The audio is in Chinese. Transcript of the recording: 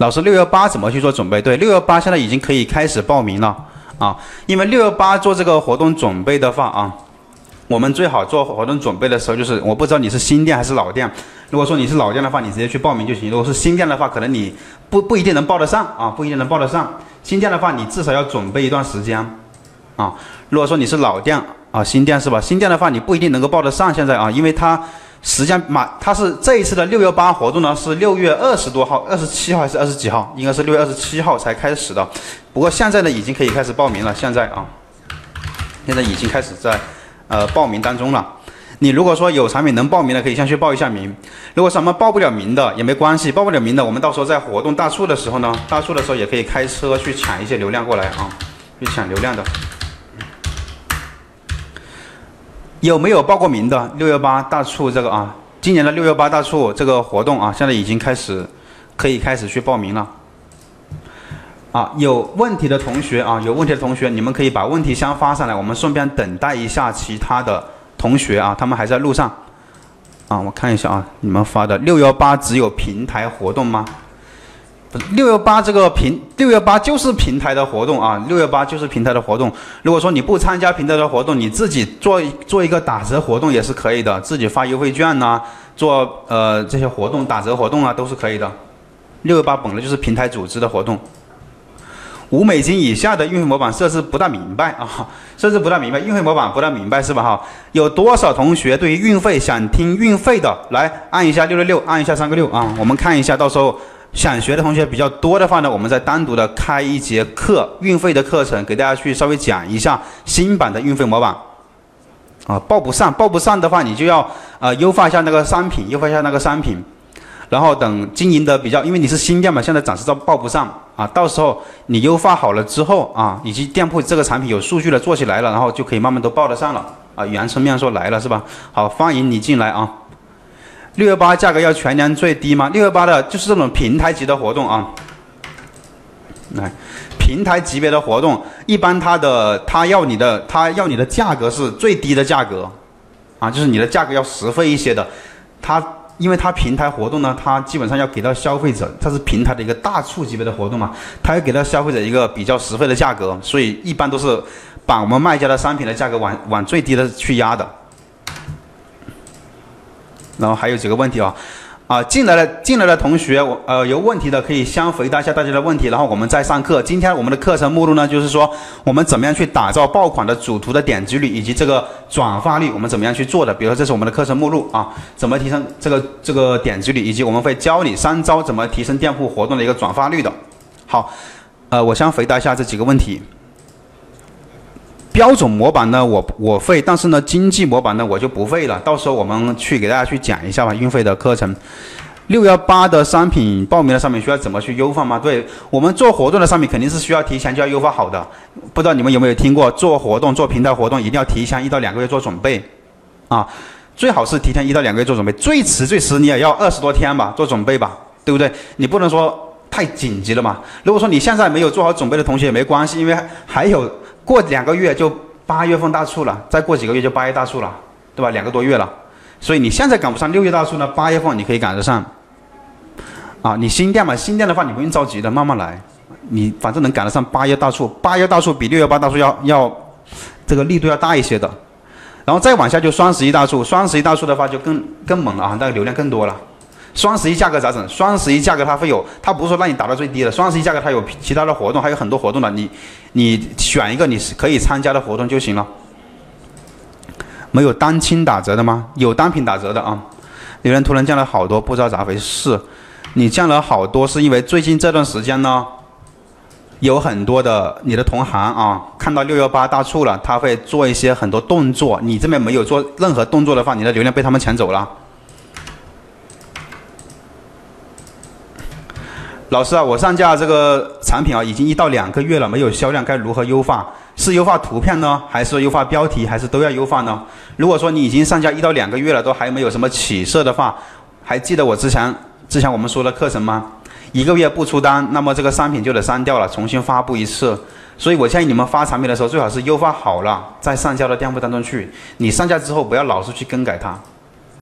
老师，六幺八怎么去做准备？对，六幺八现在已经可以开始报名了啊，因为六幺八做这个活动准备的话啊。我们最好做活动准备的时候，就是我不知道你是新店还是老店。如果说你是老店的话，你直接去报名就行；如果是新店的话，可能你不不一定能报得上啊，不一定能报得上。新店的话，你至少要准备一段时间啊。如果说你是老店啊，新店是吧？新店的话，你不一定能够报得上。现在啊，因为它时间马，它是这一次的六幺八活动呢，是六月二十多号、二十七号还是二十几号？应该是六月二十七号才开始的。不过现在呢，已经可以开始报名了。现在啊，现在已经开始在。呃，报名当中了。你如果说有产品能报名的，可以先去报一下名。如果什么报不了名的也没关系，报不了名的，我们到时候在活动大促的时候呢，大促的时候也可以开车去抢一些流量过来啊，去抢流量的。有没有报过名的？六幺八大促这个啊，今年的六幺八大促这个活动啊，现在已经开始，可以开始去报名了。啊，有问题的同学啊，有问题的同学，你们可以把问题箱发上来，我们顺便等待一下其他的同学啊，他们还在路上。啊，我看一下啊，你们发的六幺八只有平台活动吗？六幺八这个平六幺八就是平台的活动啊，六幺八就是平台的活动。如果说你不参加平台的活动，你自己做做一个打折活动也是可以的，自己发优惠券呐，做呃这些活动打折活动啊都是可以的。六幺八本来就是平台组织的活动。五美金以下的运费模板设置不大明白啊，设置不大明白，运费模板不大明白是吧？哈，有多少同学对于运费想听运费的，来按一下六六六，按一下三个六啊，我们看一下，到时候想学的同学比较多的话呢，我们再单独的开一节课，运费的课程，给大家去稍微讲一下新版的运费模板啊，报不上，报不上的话，你就要呃优化一下那个商品，优化一下那个商品。然后等经营的比较，因为你是新店嘛，现在暂时都报不上啊。到时候你优化好了之后啊，以及店铺这个产品有数据了，做起来了，然后就可以慢慢都报得上了啊。原生面说来了是吧？好，欢迎你进来啊。六幺八价格要全年最低吗？六幺八的就是这种平台级的活动啊。来，平台级别的活动，一般它的它要你的它要你的价格是最低的价格啊，就是你的价格要实惠一些的，它。因为它平台活动呢，它基本上要给到消费者，它是平台的一个大促级别的活动嘛，它要给到消费者一个比较实惠的价格，所以一般都是把我们卖家的商品的价格往往最低的去压的。然后还有几个问题啊。啊，进来了，进来的同学，我呃有问题的可以先回答一下大家的问题，然后我们再上课。今天我们的课程目录呢，就是说我们怎么样去打造爆款的主图的点击率以及这个转发率，我们怎么样去做的？比如说这是我们的课程目录啊，怎么提升这个这个点击率，以及我们会教你三招怎么提升店铺活动的一个转发率的。好，呃，我先回答一下这几个问题。标准模板呢，我我会，但是呢，经济模板呢，我就不会了。到时候我们去给大家去讲一下吧，运费的课程。六幺八的商品报名的商品需要怎么去优化吗？对我们做活动的商品肯定是需要提前就要优化好的。不知道你们有没有听过，做活动做平台活动一定要提前一到两个月做准备，啊，最好是提前一到两个月做准备，最迟最迟你也要二十多天吧，做准备吧，对不对？你不能说太紧急了嘛。如果说你现在没有做好准备的同学也没关系，因为还有。过两个月就八月份大促了，再过几个月就八月大促了，对吧？两个多月了，所以你现在赶不上六月大促呢，八月份你可以赶得上。啊，你新店嘛，新店的话你不用着急的，慢慢来，你反正能赶得上八月大促，八月大促比六月八大促要要这个力度要大一些的。然后再往下就双十一大促，双十一大促的话就更更猛了啊，那个流量更多了。双十一价格咋整？双十一价格它会有，它不是说让你打到最低的。双十一价格它有其他的活动，还有很多活动的，你你选一个你是可以参加的活动就行了。没有单清打折的吗？有单品打折的啊。有人突然降了好多，不知道咋回事。你降了好多，是因为最近这段时间呢，有很多的你的同行啊，看到六幺八大促了，他会做一些很多动作。你这边没有做任何动作的话，你的流量被他们抢走了。老师啊，我上架这个产品啊，已经一到两个月了，没有销量，该如何优化？是优化图片呢，还是优化标题，还是都要优化呢？如果说你已经上架一到两个月了，都还没有什么起色的话，还记得我之前之前我们说的课程吗？一个月不出单，那么这个商品就得删掉了，重新发布一次。所以我建议你们发产品的时候，最好是优化好了再上架到店铺当中去。你上架之后，不要老是去更改它。